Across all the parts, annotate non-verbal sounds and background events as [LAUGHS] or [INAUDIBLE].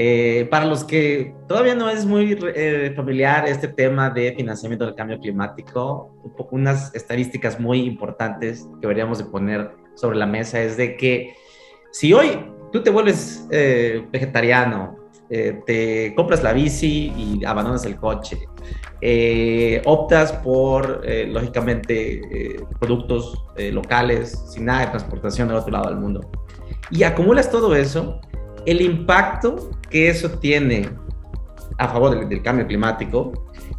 Eh, para los que todavía no es muy eh, familiar este tema de financiamiento del cambio climático, unas estadísticas muy importantes que deberíamos de poner sobre la mesa es de que si hoy tú te vuelves eh, vegetariano, te compras la bici y abandonas el coche, optas por, lógicamente, productos locales, sin nada de transportación del otro lado del mundo, y acumulas todo eso, el impacto que eso tiene a favor del, cambio climático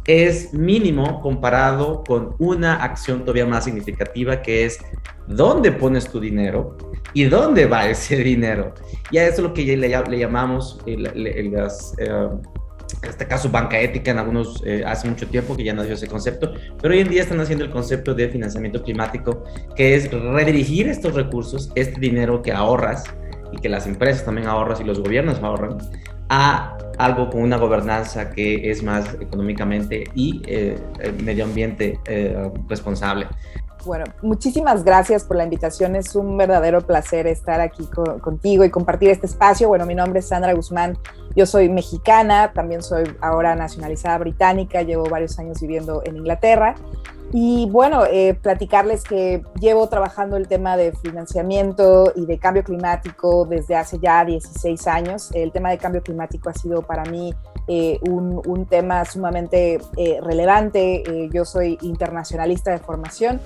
es mínimo comparado con una acción todavía más significativa que es dónde pones tu dinero y dónde va ese [LAUGHS] dinero. Y a eso es lo que le, llamamos, eh, en este caso, banca ética en algunos, eh, hace mucho tiempo que ya nació ese concepto, pero hoy en día están haciendo el concepto de financiamiento climático, que es redirigir estos recursos, este dinero que ahorras, y que las empresas también ahorran y los gobiernos ahorran, a algo con una gobernanza que es más económicamente y eh, medio ambiente eh, responsable. Bueno, muchísimas gracias por la invitación. Es un verdadero placer estar aquí contigo y compartir este espacio. Bueno, mi nombre es Sandra Guzmán. Yo soy mexicana, también soy ahora nacionalizada británica. Llevo varios años viviendo en Inglaterra y bueno, eh, platicarles que llevo trabajando el tema de financiamiento y de cambio climático desde hace ya 16 años. El tema de cambio climático ha sido para mí eh, un, un, tema sumamente eh, relevante. yo soy internacionalista de formación.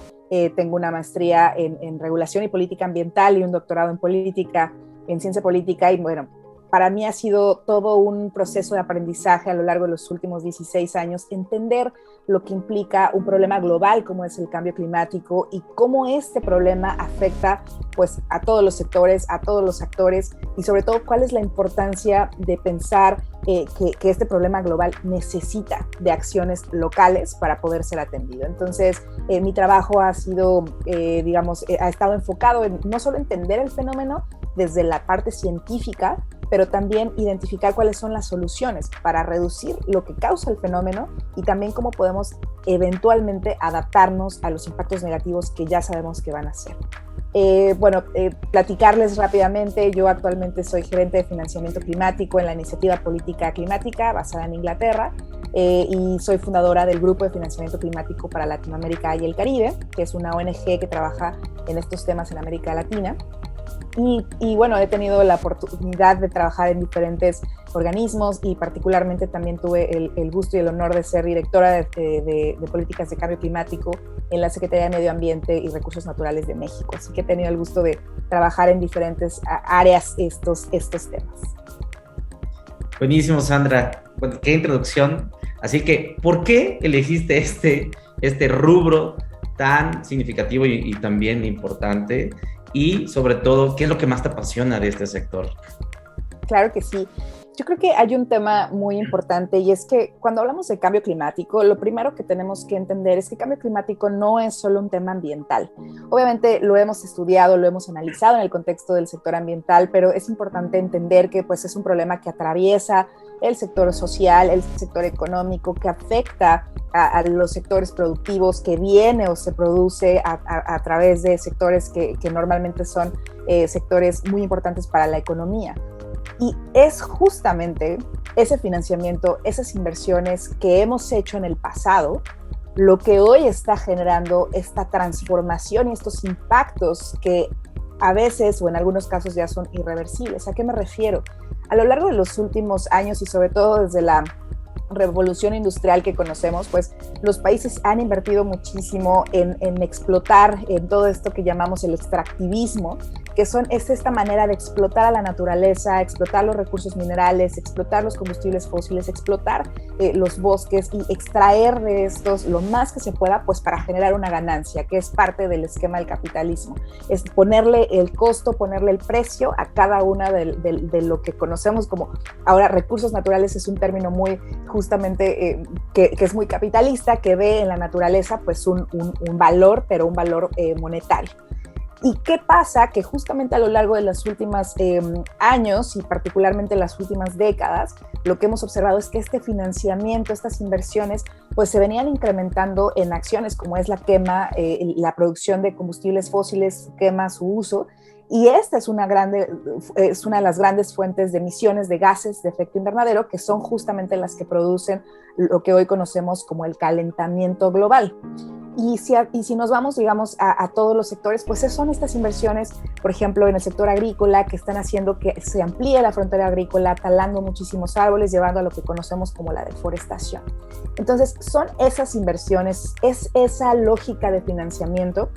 tengo una maestría en, en regulación y política ambiental y un doctorado en política, en ciencia política. Y bueno, para mí ha sido todo un proceso de aprendizaje a lo largo de los últimos 16 años, entender lo que implica un problema global como es el cambio climático y cómo este problema afecta pues a todos los sectores, a todos los actores y sobre todo cuál es la importancia de pensar eh, que, este problema global necesita de acciones locales para poder ser atendido. Entonces, eh, mi trabajo ha sido, eh, digamos, ha estado enfocado en no solo entender el fenómeno desde la parte científica, pero también identificar cuáles son las soluciones para reducir lo que causa el fenómeno y también cómo podemos eventualmente adaptarnos a los impactos negativos que ya sabemos que van a ser. Eh, bueno, eh, platicarles rápidamente, yo actualmente soy gerente de financiamiento climático en la iniciativa política climática basada en Inglaterra eh, y soy fundadora del Grupo de Financiamiento Climático para Latinoamérica y el Caribe, que es una ONG que trabaja en estos temas en América Latina. Y, bueno, he tenido la oportunidad de trabajar en diferentes organismos y particularmente también tuve el, gusto y el honor de ser directora de, políticas de cambio climático en la Secretaría de Medio Ambiente y Recursos Naturales de México. Así que he tenido el gusto de trabajar en diferentes áreas estos, estos temas. Buenísimo, Sandra. Bueno, qué introducción. Así que, ¿por qué elegiste este, este rubro tan significativo y, y también importante? Y sobre todo, ¿qué es lo que más te apasiona de este sector? Claro que sí. Yo creo que hay un tema muy importante y es que cuando hablamos de cambio climático, lo primero que tenemos que entender es que cambio climático no es solo un tema ambiental. Obviamente lo hemos estudiado, lo hemos analizado en el contexto del sector ambiental, pero es importante entender que pues es un problema que atraviesa el sector social, el sector económico, que afecta a, los sectores productivos, que viene o se produce a, través de sectores que, normalmente son eh, sectores muy importantes para la economía. Y es justamente ese financiamiento, esas inversiones que hemos hecho en el pasado, lo que hoy está generando esta transformación y estos impactos que a veces o en algunos casos ya son irreversibles. ¿A qué me refiero? A lo largo de los últimos años y sobre todo desde la revolución industrial que conocemos, pues los países han invertido muchísimo en, explotar en todo esto que llamamos el extractivismo, que son, es esta manera de explotar a la naturaleza, explotar los recursos minerales, explotar los combustibles fósiles, explotar eh, los bosques y extraer de estos lo más que se pueda, pues para generar una ganancia, que es parte del esquema del capitalismo. Es ponerle el costo, ponerle el precio a cada una de, de, lo que conocemos como, ahora recursos naturales es un término muy justamente eh, que, que, es muy capitalista, que ve en la naturaleza pues un, un, un valor, pero un valor eh, monetario. ¿Y qué pasa? Que justamente a lo largo de los últimos em, años y particularmente las últimas décadas, lo que hemos observado es que este financiamiento, estas inversiones, pues se venían incrementando en acciones como es la quema, eh, la producción de combustibles fósiles, quema, su uso, Y esta es una, grande, es una de las grandes fuentes de emisiones de gases de efecto invernadero, que son justamente las que producen lo que hoy conocemos como el calentamiento global. Y si, y si nos vamos, digamos, a, todos los sectores, pues son estas inversiones, por ejemplo, en el sector agrícola, que están haciendo que se amplíe la frontera agrícola, talando muchísimos árboles, llevando a lo que conocemos como la deforestación. Entonces, son esas inversiones, es esa lógica de financiamiento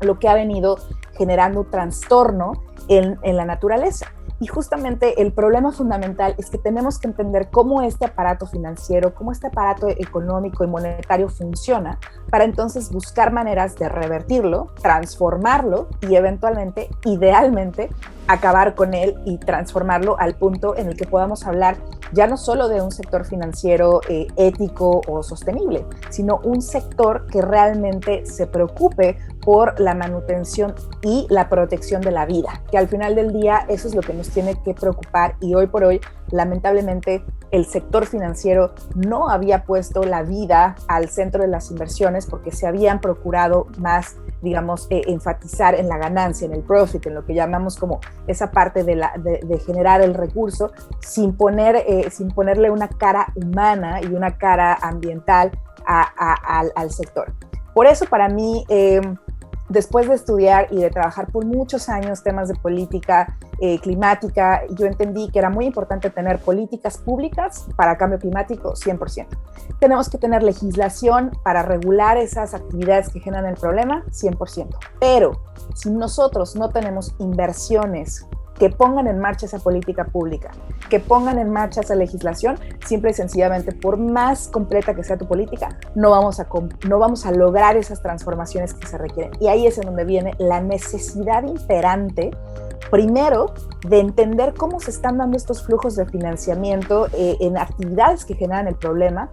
lo que ha venido generando trastorno en, en la naturaleza. Y justamente el problema fundamental es que tenemos que entender cómo este aparato financiero, cómo este aparato económico y monetario funciona para entonces buscar maneras de revertirlo, transformarlo y eventualmente, idealmente, acabar con él y transformarlo al punto en el que podamos hablar ya no solo de un sector financiero eh, ético o sostenible, sino un sector que realmente se preocupe por la manutención y la protección de la vida, que al final del día eso es lo que nos tiene que preocupar y hoy por hoy lamentablemente el sector financiero no había puesto la vida al centro de las inversiones porque se habían procurado más, digamos, eh, enfatizar en la ganancia, en el profit, en lo que llamamos como esa parte de, generar el recurso, sin, poner, eh, sin ponerle una cara humana y una cara ambiental al, al, sector. Por eso para mí... Eh, después de estudiar y de trabajar por muchos años temas de política eh, climática, yo entendí que era muy importante tener políticas públicas para cambio climático 100%. Tenemos que tener legislación para regular esas actividades que generan el problema 100%. Pero si nosotros no tenemos inversiones que pongan en marcha esa política pública, que pongan en marcha esa legislación, simple y sencillamente, por más completa que sea tu política, no vamos a, no vamos a lograr esas transformaciones que se requieren. Y ahí es en donde viene la necesidad imperante primero, de entender cómo se están dando estos flujos de financiamiento eh, en actividades que generan el problema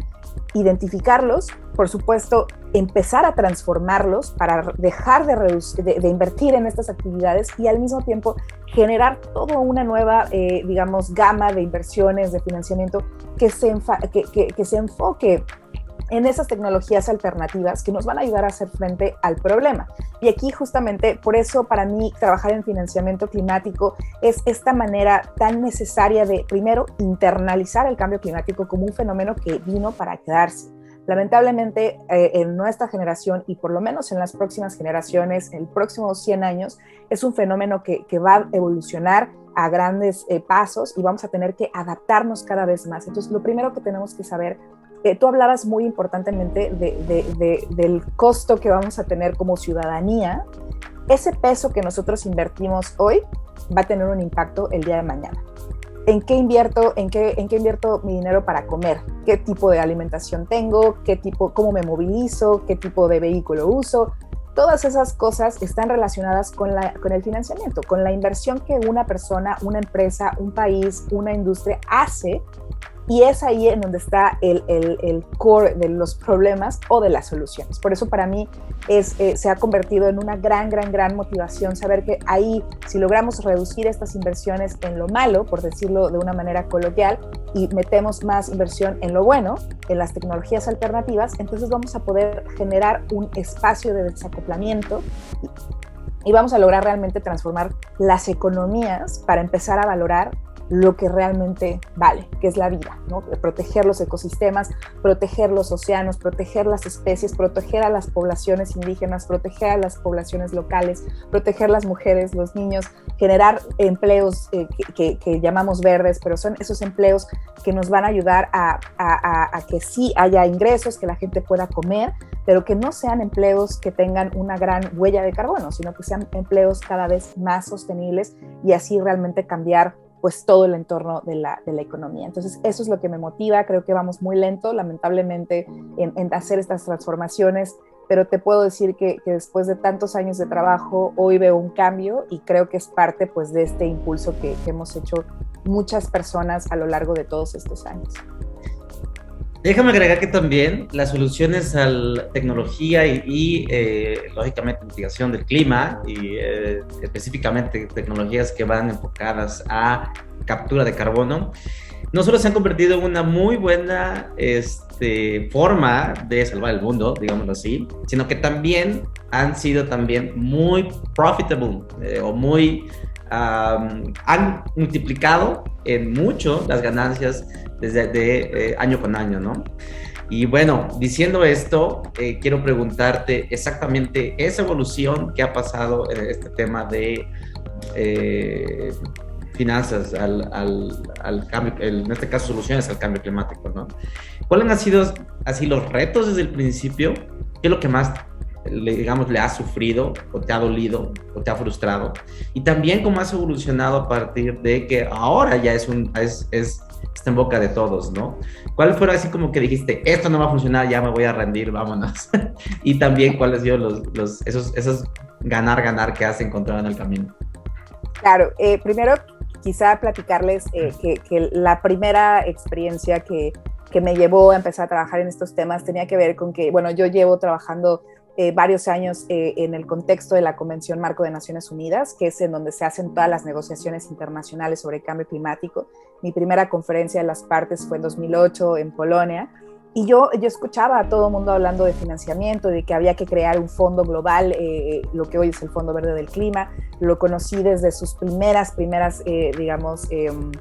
identificarlos, por supuesto, empezar a transformarlos para dejar de, de, invertir en estas actividades y al mismo tiempo generar toda una nueva, eh, digamos, gama de inversiones, de financiamiento que se, que, que se enfoque en esas tecnologías alternativas que nos van a ayudar a hacer frente al problema. Y aquí justamente por eso para mí trabajar en financiamiento climático es esta manera tan necesaria de primero internalizar el cambio climático como un fenómeno que vino para quedarse. Lamentablemente eh, en nuestra generación y por lo menos en las próximas generaciones, en el próximo 100 años, es un fenómeno que, va a evolucionar a grandes eh, pasos y vamos a tener que adaptarnos cada vez más. Entonces, lo primero que tenemos que saber tú hablabas muy importantemente del costo que vamos a tener como ciudadanía. Ese peso que nosotros invertimos hoy va a tener un impacto el día de mañana. ¿En qué invierto, en qué, en qué invierto mi dinero para comer? ¿Qué tipo de alimentación tengo? ¿Qué tipo, cómo me movilizo? ¿Qué tipo de vehículo uso? Todas esas cosas están relacionadas con, la, con el financiamiento, con la inversión que una persona, una empresa, un país, una industria hace y es ahí en donde está el, core de los problemas o de las soluciones. Por eso para mí eh, se ha convertido en una gran, gran, gran motivación saber que ahí, si logramos reducir estas inversiones en lo malo, por decirlo de una manera coloquial, y metemos más inversión en lo bueno, en las tecnologías alternativas, entonces vamos a poder generar un espacio de desacoplamiento y vamos a lograr realmente transformar las economías para empezar a valorar lo que realmente vale, que es la vida, proteger los ecosistemas, proteger los océanos, proteger las especies, proteger a las poblaciones indígenas, proteger a las poblaciones locales, proteger las mujeres, los niños, generar empleos eh, que, llamamos verdes, pero son esos empleos que nos van a ayudar a que sí haya ingresos, que la gente pueda comer, pero que no sean empleos que tengan una gran huella de carbono, sino que sean empleos cada vez más sostenibles y así realmente cambiar pues todo el entorno de la, de la, economía. Entonces, eso es lo que me motiva. Creo que vamos muy lento, lamentablemente, en, hacer estas transformaciones, pero te puedo decir que, después de tantos años de trabajo, hoy veo un cambio y creo que es parte pues de este impulso que, hemos hecho muchas personas a lo largo de todos estos años. Déjame agregar que también las soluciones a la tecnología y, eh, lógicamente mitigación del clima y eh, específicamente tecnologías que van enfocadas a captura de carbono, no solo se han convertido en una muy buena este, forma de salvar el mundo, digámoslo así, sino que también han sido también muy profitable eh, o muy han multiplicado en mucho las ganancias desde de, eh, año con año, ¿no? Y bueno, diciendo esto, eh, quiero preguntarte exactamente esa evolución que ha pasado en este tema de eh, finanzas al, al, cambio, en este caso soluciones al cambio climático, ¿no? ¿Cuáles han sido así los retos desde el principio? ¿Qué es lo que más, le, digamos, le ha sufrido o te ha dolido o te ha frustrado? Y también cómo has evolucionado a partir de que ahora ya es, un, es está en boca de todos, ¿no? ¿Cuál fue así como que dijiste, esto no va a funcionar, ya me voy a rendir, vámonos? [LAUGHS] y también cuáles sido los, los, esos, esos ganar, ganar que has encontrado en el camino. Claro, eh, primero quizá platicarles eh, que, la primera experiencia que, que, me llevó a empezar a trabajar en estos temas tenía que ver con que, bueno, yo llevo trabajando eh, varios años en el contexto de la Convención Marco de Naciones Unidas, que es en donde se hacen todas las negociaciones internacionales sobre cambio climático. Mi primera conferencia de las partes fue en 2008 en Polonia y yo, yo escuchaba a todo el mundo hablando de financiamiento, de que había que crear un fondo global, eh, lo que hoy es el Fondo Verde del Clima. Lo conocí desde sus primeras, primeras, eh, digamos, em,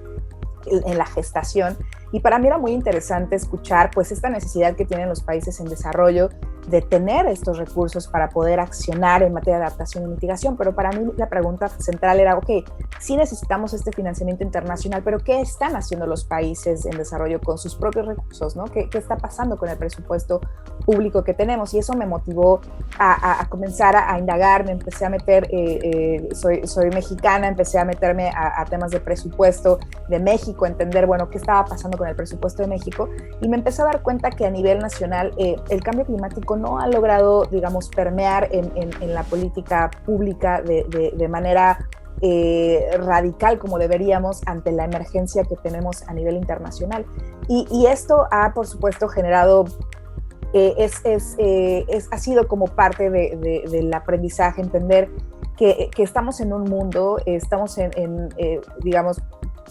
en la gestación. Y para mí era muy interesante escuchar pues esta necesidad que tienen los países en desarrollo de tener estos recursos para poder accionar en materia de adaptación y mitigación. Pero para mí la pregunta central era, ok, sí necesitamos este financiamiento internacional, pero ¿qué están haciendo los países en desarrollo con sus propios recursos? ¿no? ¿Qué, qué está pasando con el presupuesto público que tenemos? Y eso me motivó a, a, comenzar a, indagar, me empecé a meter, eh, eh, soy, soy mexicana, empecé a meterme a, temas de presupuesto de México, entender, bueno, qué estaba pasando con el presupuesto de México, y me empecé a dar cuenta que a nivel nacional eh, el cambio climático no ha logrado, digamos, permear en, la política pública de, manera eh, radical como deberíamos ante la emergencia que tenemos a nivel internacional. Y, esto ha, por supuesto, generado, eh, eh, es, ha sido como parte del aprendizaje, entender que, estamos en un mundo, estamos en, digamos,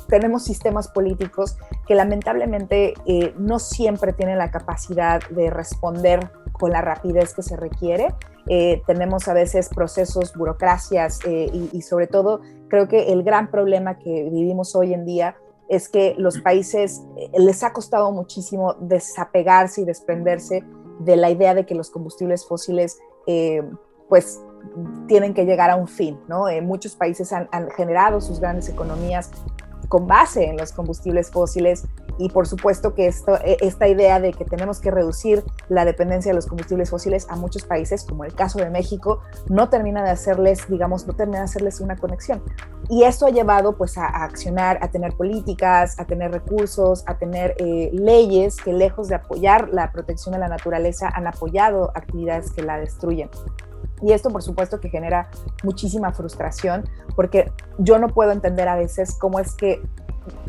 tenemos sistemas políticos que lamentablemente no siempre tienen la capacidad de responder con la rapidez que se requiere. Eh, tenemos a veces procesos, burocracias eh, y, sobre todo creo que el gran problema que vivimos hoy en día es que los países eh, les ha costado muchísimo desapegarse y desprenderse de la idea de que los combustibles fósiles pues tienen que llegar a un fin, ¿no? muchos países han generado sus grandes economías con base en los combustibles fósiles y por supuesto que esto, e, esta idea de que tenemos que reducir la dependencia de los combustibles fósiles a muchos países, como el caso de México, no termina de hacerles, digamos, no termina de hacerles una conexión. Y esto ha llevado pues a, accionar, a tener políticas, a tener recursos, a tener eh, leyes que lejos de apoyar la protección de la naturaleza han apoyado actividades que la destruyen. Y esto, por supuesto, que genera muchísima frustración, porque yo no puedo entender a veces cómo es que,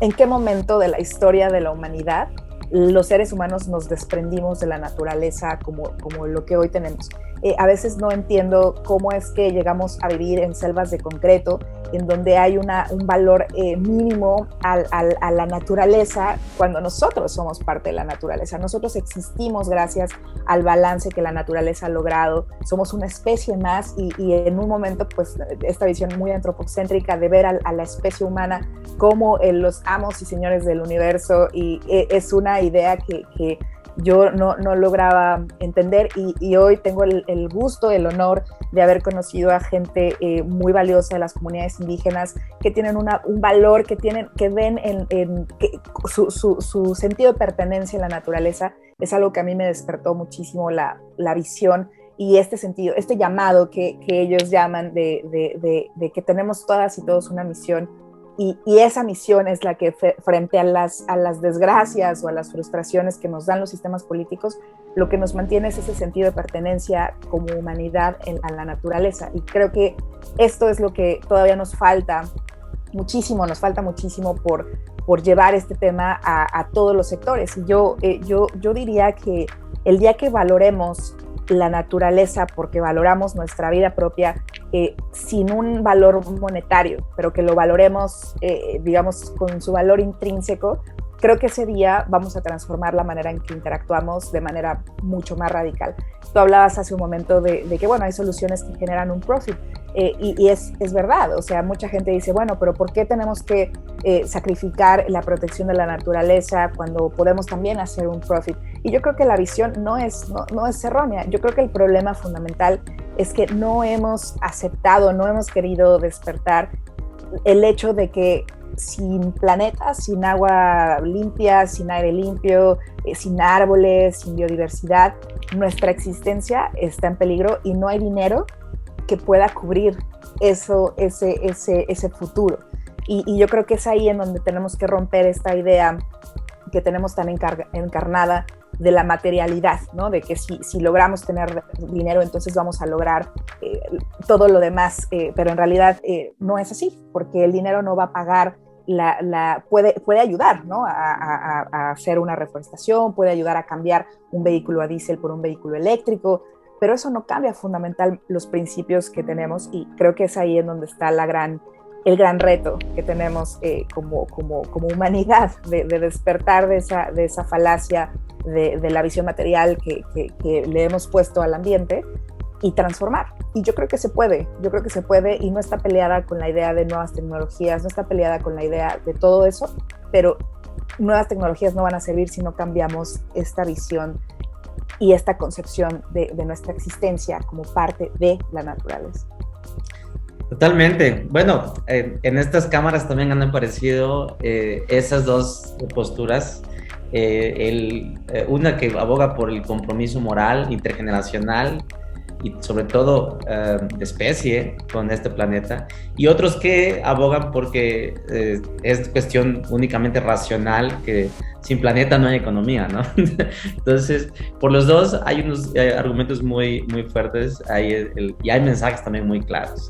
en qué momento de la historia de la humanidad los seres humanos nos desprendimos de la naturaleza como, como lo que hoy tenemos. Eh, a veces no entiendo cómo es que llegamos a vivir en selvas de concreto, en donde hay una, un valor eh, mínimo al, a la naturaleza cuando nosotros somos parte de la naturaleza. Nosotros existimos gracias al balance que la naturaleza ha logrado. Somos una especie más y, y en un momento, pues, esta visión muy antropocéntrica de ver a, la especie humana como eh, los amos y señores del universo y es una idea que, que yo no, no lograba entender y, hoy tengo el, gusto, el honor de haber conocido a gente eh, muy valiosa de las comunidades indígenas que tienen una, un valor, que, tienen, que ven en, su, su, sentido de pertenencia en la naturaleza. Es algo que a mí me despertó muchísimo la, la visión y este sentido, este llamado que, que ellos llaman de, de, de que tenemos todas y todos una misión y, esa misión es la que frente a las, a las desgracias o a las frustraciones que nos dan los sistemas políticos, lo que nos mantiene es ese sentido de pertenencia como humanidad a la naturaleza. Y creo que esto es lo que todavía nos falta muchísimo, nos falta muchísimo por, por llevar este tema a, todos los sectores. Y yo, eh, yo, yo diría que el día que valoremos la naturaleza porque valoramos nuestra vida propia eh, sin un valor monetario, pero que lo valoremos, eh, digamos, con su valor intrínseco, creo que ese día vamos a transformar la manera en que interactuamos de manera mucho más radical. Tú hablabas hace un momento de, que, bueno, hay soluciones que generan un profit eh, y, es, es, verdad, o sea, mucha gente dice, bueno, pero ¿por qué tenemos que sacrificar la protección de la naturaleza cuando podemos también hacer un profit? Y yo creo que la visión no es, no, no es errónea, yo creo que el problema fundamental es que no hemos aceptado, no hemos querido despertar el hecho de que sin planeta, sin agua limpia, sin aire limpio, eh, sin árboles, sin biodiversidad, nuestra existencia está en peligro y no hay dinero que pueda cubrir eso, ese, ese, ese futuro. Y, yo creo que es ahí en donde tenemos que romper esta idea que tenemos tan encarnada de la materialidad, ¿no? De que si, si, logramos tener dinero, entonces vamos a lograr eh, todo lo demás, eh, pero en realidad no es así, porque el dinero no va a pagar la, puede, puede ayudar ¿no? a, hacer una reforestación, puede ayudar a cambiar un vehículo a diésel por un vehículo eléctrico, pero eso no cambia fundamental los principios que tenemos y creo que es ahí en donde está la gran, el gran reto que tenemos eh, como, como, como, humanidad de, despertar de esa, de esa falacia de, la visión material que le hemos puesto al ambiente y transformar. Y yo creo que se puede, yo creo que se puede y no está peleada con la idea de nuevas tecnologías, no está peleada con la idea de todo eso, pero nuevas tecnologías no van a servir si no cambiamos esta visión y esta concepción de, nuestra existencia como parte de la naturaleza. Totalmente. Bueno, en estas cámaras también han aparecido eh, esas dos posturas. Eh, el, eh, una que aboga por el compromiso moral intergeneracional y sobre todo eh, de especie con este planeta, y otros que abogan porque eh, es cuestión únicamente racional, que sin planeta no hay economía, ¿no? [LAUGHS] Entonces, por los dos hay unos argumentos muy, muy fuertes hay y hay mensajes también muy claros.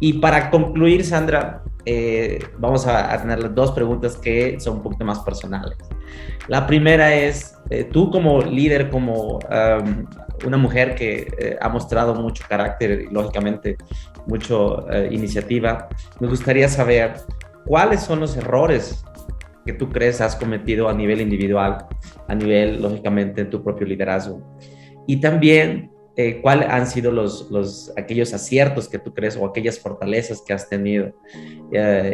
Y para concluir, Sandra, eh, vamos a, tener dos preguntas que son un poquito más personales. La primera es, tú como líder, como una mujer que eh, ha mostrado mucho carácter y lógicamente mucha eh, iniciativa. Me gustaría saber cuáles son los errores que tú crees has cometido a nivel individual, a nivel, lógicamente, de tu propio liderazgo. Y también, eh, cuáles han sido los, los, aquellos aciertos que tú crees o aquellas fortalezas que has tenido.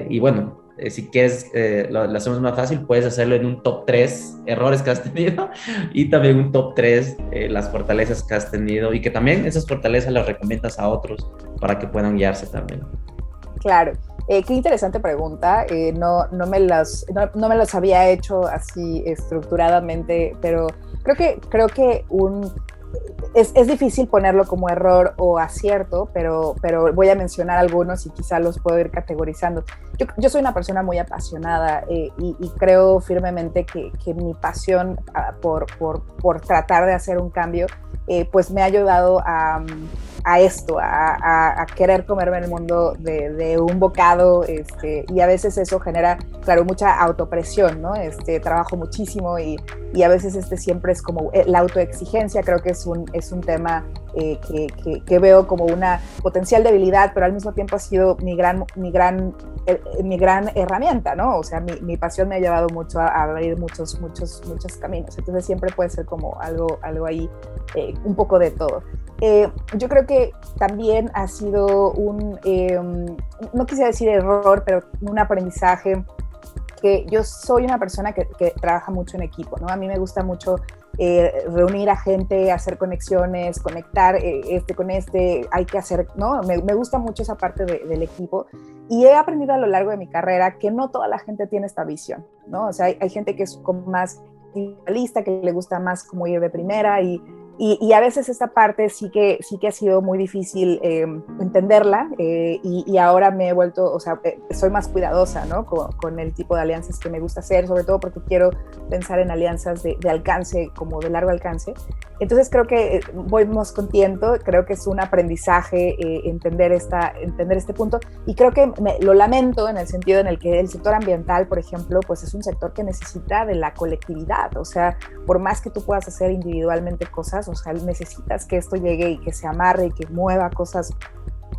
y bueno, eh, si quieres, eh, lo, hacemos más fácil, puedes hacerlo en un top 3 errores que has [LAUGHS] tenido y también un top 3 eh, las fortalezas que has tenido y que también esas fortalezas las recomiendas a otros para que puedan guiarse también. Claro. qué interesante pregunta. no, no, me las, no, no, me las había hecho así estructuradamente, pero creo que, creo que un, es, es, difícil ponerlo como error o acierto, pero, pero voy a mencionar algunos y quizá los puedo ir categorizando. Yo, yo soy una persona muy apasionada eh, y, y, creo firmemente que, que mi pasión ah, por, por, por, tratar de hacer un cambio, eh, pues me ha ayudado a, a esto, a, a, querer comerme el mundo de, de, un bocado, este, y a veces eso genera, claro, mucha autopresión, ¿no? Este, trabajo muchísimo y, y a veces este siempre es como eh, la autoexigencia, creo que es un, es un tema eh, que, veo como una potencial debilidad, pero al mismo tiempo ha sido mi gran, mi gran, eh, mi gran herramienta, ¿no? O sea, mi, mi pasón me ha llevado mucho a, abrir muchos, muchos, muchos caminos, entonces siempre puede ser como algo, algo ahí, un poco de todo. Eh, yo creo que también ha sido un, eh, no quisiera decir error, pero un aprendizaje que yo soy una persona que, trabaja mucho en equipo, ¿no? A mí me gusta mucho eh, reunir a gente, hacer conexiones, conectar este con este, hay que hacer, ¿no? Me, gusta mucho esa parte del equipo y he aprendido a lo largo de mi carrera que no toda la gente tiene esta visión, ¿no? O sea, hay, hay gente que es como más lista, que le gusta más como ir de primera y y, a veces esta parte sí que, sí que ha sido muy difícil eh, entenderla eh, y, ahora me he vuelto, o sea, eh, soy más cuidadosa ¿no? con, el tipo de alianzas que me gusta hacer, sobre todo porque quiero pensar en alianzas de, alcance, como de largo alcance. Entonces creo que voy más contento, creo que es un aprendizaje entender, esta, entender este punto y creo que lo lamento en el sentido en el que el sector ambiental, por ejemplo, pues es un sector que necesita de la colectividad, o sea, por más que tú puedas hacer individualmente cosas, sea, necesitas que esto llegue y que se amarre y que mueva cosas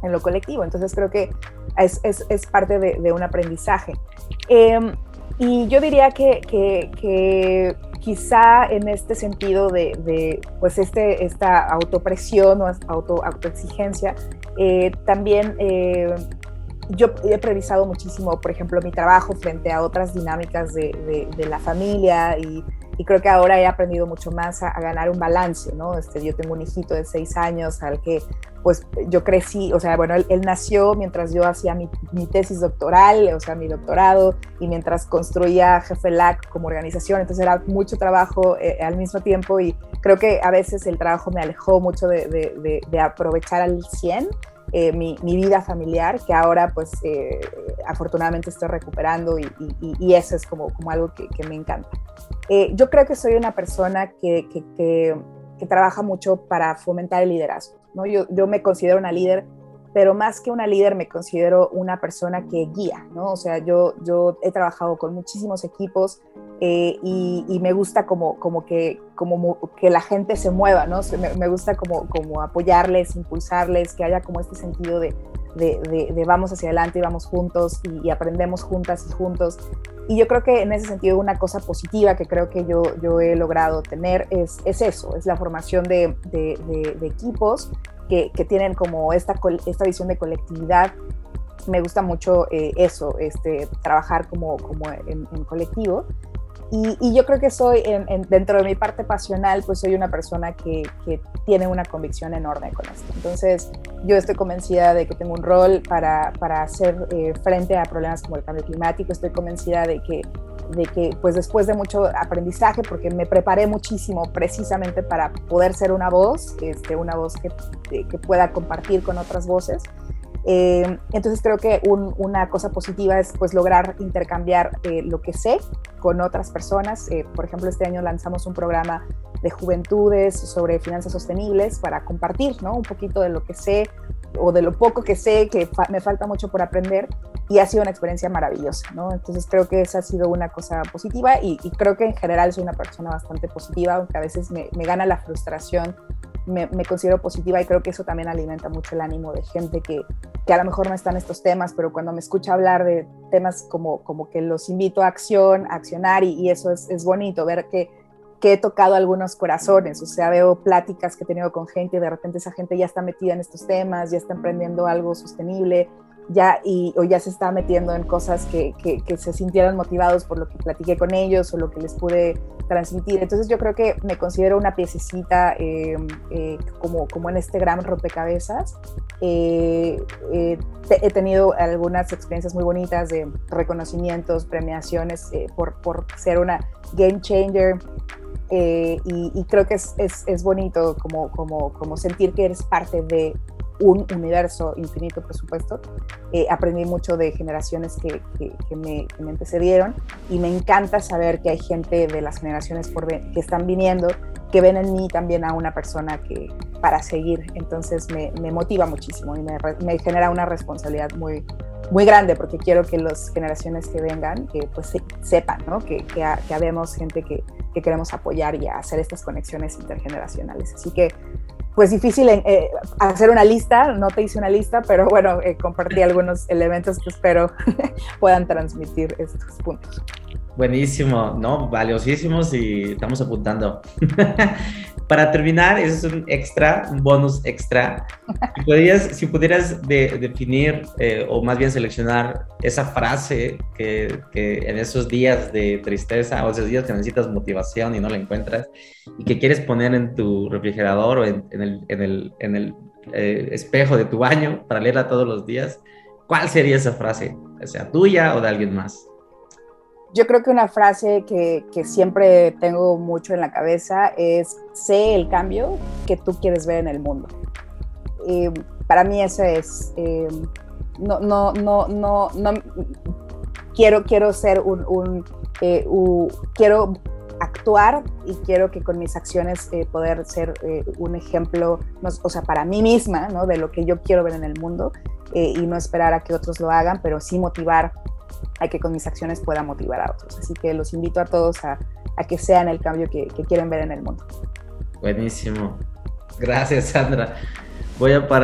en lo colectivo. Entonces creo que es, es, parte de, de, un aprendizaje. Em, y yo diría que, que, quizá en este sentido de, pues este, esta autopresión o auto, autoexigencia, eh, también eh, yo he previsado muchísimo, por ejemplo, mi trabajo frente a otras dinámicas de, de la familia y y creo que ahora he aprendido mucho más a, ganar un balance, ¿no? Este, yo tengo un hijito de seis años al que pues yo crecí, o sea, bueno, él, nació mientras yo hacía mi, tesis doctoral, o sea, mi doctorado, y mientras construía Jefelac como organización, entonces era mucho trabajo eh, al mismo tiempo y creo que a veces el trabajo me alejó mucho de, de, de aprovechar al 100 eh, mi, vida familiar, que ahora pues eh, afortunadamente estoy recuperando y, eso es como, como algo que, me encanta. Eh, yo creo que soy una persona que, que, trabaja mucho para fomentar el liderazgo. ¿no? Yo, yo me considero una líder pero más que una líder me considero una persona que guía, ¿no? O sea, yo, yo he trabajado con muchísimos equipos eh, y, me gusta como, como, que, como que la gente se mueva, ¿no? Me, gusta como, como apoyarles, impulsarles, que haya como este sentido de, de, vamos hacia adelante y vamos juntos y, aprendemos juntas y juntos. Y yo creo que en ese sentido una cosa positiva que creo que yo, yo he logrado tener es, es eso, es la formación de, equipos que, que, tienen como esta, esta visión de colectividad. Me gusta mucho eh, eso, este, trabajar como, como en, en colectivo. Y, yo creo que soy, dentro de mi parte pasional, pues soy una persona que, que, tiene una convicción enorme con esto. Entonces, yo estoy convencida de que tengo un rol para, para hacer eh, frente a problemas como el cambio climático. Estoy convencida de que, de que, pues después de mucho aprendizaje, porque me preparé muchísimo precisamente para poder ser una voz, este, una voz que, que pueda compartir con otras voces, eh, entonces creo que una cosa positiva es pues lograr intercambiar eh, lo que sé con otras personas. Eh, por ejemplo, este año lanzamos un programa de juventudes sobre finanzas sostenibles para compartir ¿no? un poquito de lo que sé o de lo poco que sé, que me falta mucho por aprender y ha sido una experiencia maravillosa. ¿no? Entonces creo que esa ha sido una cosa positiva y, creo que en general soy una persona bastante positiva, aunque a veces me, me gana la frustración me, considero positiva y creo que eso también alimenta mucho el ánimo de gente que, que a lo mejor no está en estos temas, pero cuando me escucha hablar de temas como, como que los invito a acción, a accionar y, y eso es, es, bonito, ver que, que he tocado algunos corazones, o sea, veo pláticas que he tenido con gente y de repente esa gente ya está metida en estos temas, ya está emprendiendo algo sostenible, ya y, o ya se está metiendo en cosas que, que, se sintieran motivados por lo que platiqué con ellos o lo que les pude transmitir. Entonces yo creo que me considero una piececita em, eh, como, como en este gran rompecabezas. Eh, eh, he tenido algunas experiencias muy bonitas de reconocimientos, premiaciones por, por, ser una game changer. Y, y, creo que es, es, es bonito como, como, como sentir que eres parte de un universo infinito, por supuesto. Eh, aprendí mucho de generaciones que, que, me, me, antecedieron y me encanta saber que hay gente de las generaciones que están viniendo que ven en mí también a una persona que para seguir. Entonces me, motiva muchísimo y me, genera una responsabilidad muy, grande porque quiero que las generaciones que vengan que pues sepan ¿no? que, que, que habemos gente que, que queremos apoyar y hacer estas conexiones intergeneracionales. Así que pues difícil eh, hacer una lista, no te hice una lista, pero bueno, eh, compartí algunos elementos que espero [LAUGHS] puedan transmitir estos puntos. Buenísimo, ¿no? Valiosísimos y estamos apuntando. [LAUGHS] Para terminar, eso es un extra, un bonus extra. Si, pudieras definir eh, o más bien seleccionar esa frase que, en esos días de tristeza o esos días que necesitas motivación y no la encuentras y que quieres poner en tu refrigerador o en el eh, espejo de tu baño para leerla todos los días, ¿cuál sería esa frase? ¿Sea tuya o de alguien más? Yo creo que una frase que, siempre tengo mucho en la cabeza es, sé el cambio que tú quieres ver en el mundo. Y para mí eso es, eh, no, no, no, no, no, quiero, quiero ser un, un eh, quiero actuar y quiero que con mis acciones eh, poder ser un ejemplo, o sea, para mí misma, ¿no? De lo que yo quiero ver en el mundo y no esperar a que otros lo hagan, pero sí motivar a que con mis acciones pueda motivar a otros. Así que los invito a todos a, que sean el cambio que, que quieren ver en el mundo. Buenísimo. Gracias, Sandra. Voy a parar.